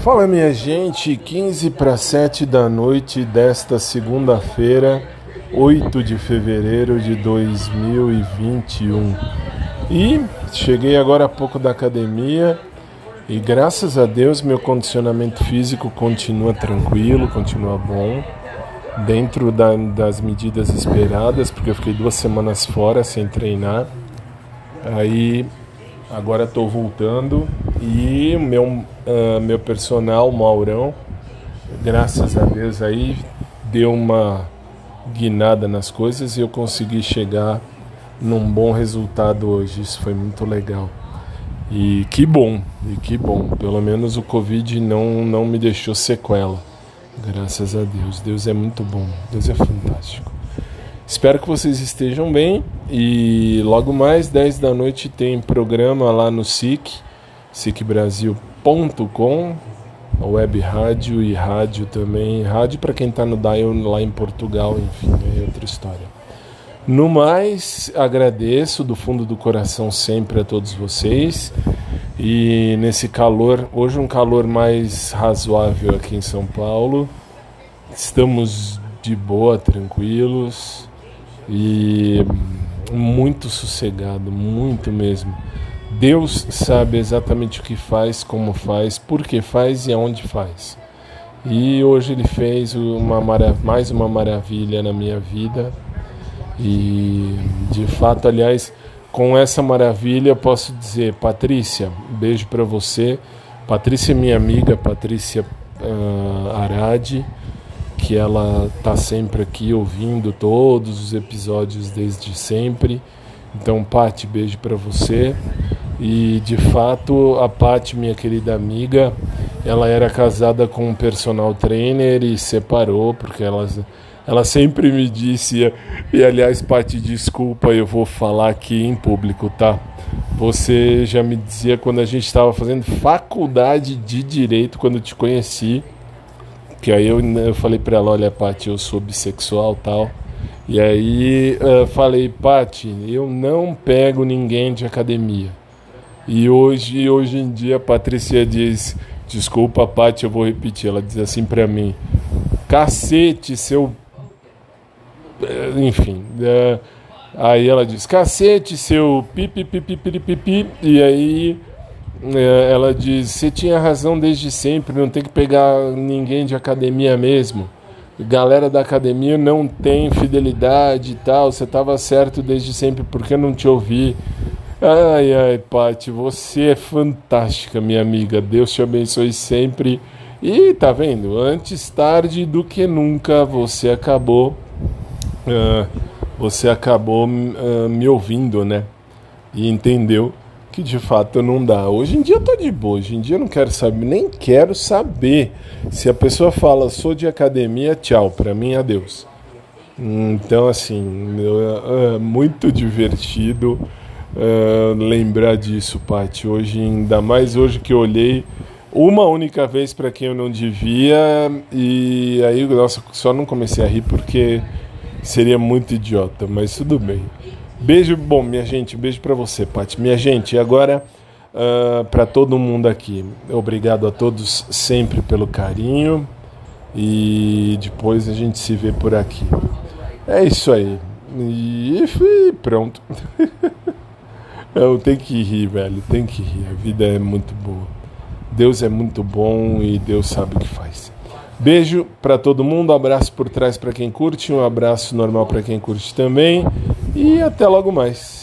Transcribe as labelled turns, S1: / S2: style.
S1: Fala minha gente, 15 para 7 da noite desta segunda-feira, 8 de fevereiro de 2021. E cheguei agora há pouco da academia e graças a Deus meu condicionamento físico continua tranquilo, continua bom, dentro da, das medidas esperadas, porque eu fiquei duas semanas fora sem treinar. Aí agora estou voltando e meu, uh, meu personal, Maurão, graças a Deus aí deu uma guinada nas coisas e eu consegui chegar num bom resultado hoje. Isso foi muito legal. E que bom, e que bom. Pelo menos o Covid não, não me deixou sequela. Graças a Deus. Deus é muito bom. Deus é fantástico. Espero que vocês estejam bem e logo mais 10 da noite tem programa lá no SIC, sicbrasil.com, web rádio e rádio também. Rádio para quem está no dial lá em Portugal, enfim, é outra história. No mais, agradeço do fundo do coração sempre a todos vocês. E nesse calor, hoje um calor mais razoável aqui em São Paulo. Estamos de boa, tranquilos e muito sossegado, muito mesmo. Deus sabe exatamente o que faz, como faz, por que faz e aonde faz. E hoje ele fez uma mais uma maravilha na minha vida. E de fato, aliás, com essa maravilha posso dizer, Patrícia, beijo para você. Patrícia é minha amiga, Patrícia uh, Arade que ela tá sempre aqui ouvindo todos os episódios desde sempre. Então, Pati, beijo para você. E de fato, a Pati, minha querida amiga, ela era casada com um personal trainer e separou porque ela, ela sempre me disse, e aliás, Pati, desculpa, eu vou falar aqui em público, tá? Você já me dizia quando a gente estava fazendo faculdade de direito, quando eu te conheci, que aí eu, eu falei pra ela, olha, Paty, eu sou bissexual tal. E aí eu falei, Paty, eu não pego ninguém de academia. E hoje, hoje em dia, a Patrícia diz, desculpa, Paty, eu vou repetir. Ela diz assim pra mim, cacete, seu. Enfim. Uh, aí ela diz, cacete, seu pipi, pipi, pipi, pipi. E aí ela diz: Você tinha razão desde sempre, não tem que pegar ninguém de academia mesmo. Galera da academia não tem fidelidade e tal. Você estava certo desde sempre, por que não te ouvi? Ai, ai, Pati, você é fantástica, minha amiga. Deus te abençoe sempre. E tá vendo? Antes tarde do que nunca você acabou. Uh, você acabou uh, me ouvindo, né? E entendeu que de fato não dá. Hoje em dia eu tô de boa, hoje em dia eu não quero saber, nem quero saber. Se a pessoa fala sou de academia, tchau, para mim adeus. Então assim, é, é muito divertido uh, lembrar disso, Paty. Hoje, ainda mais hoje que eu olhei uma única vez para quem eu não devia e aí, nossa, só não comecei a rir porque seria muito idiota, mas tudo bem. Beijo, bom, minha gente, beijo para você, Paty. Minha gente, agora uh, ah, para todo mundo aqui, obrigado a todos sempre pelo carinho e depois a gente se vê por aqui. É isso aí. E, e pronto. Eu tenho que rir, velho, tem que rir. A vida é muito boa. Deus é muito bom e Deus sabe o que faz. Beijo para todo mundo, abraço por trás para quem curte, um abraço normal para quem curte também e até logo mais.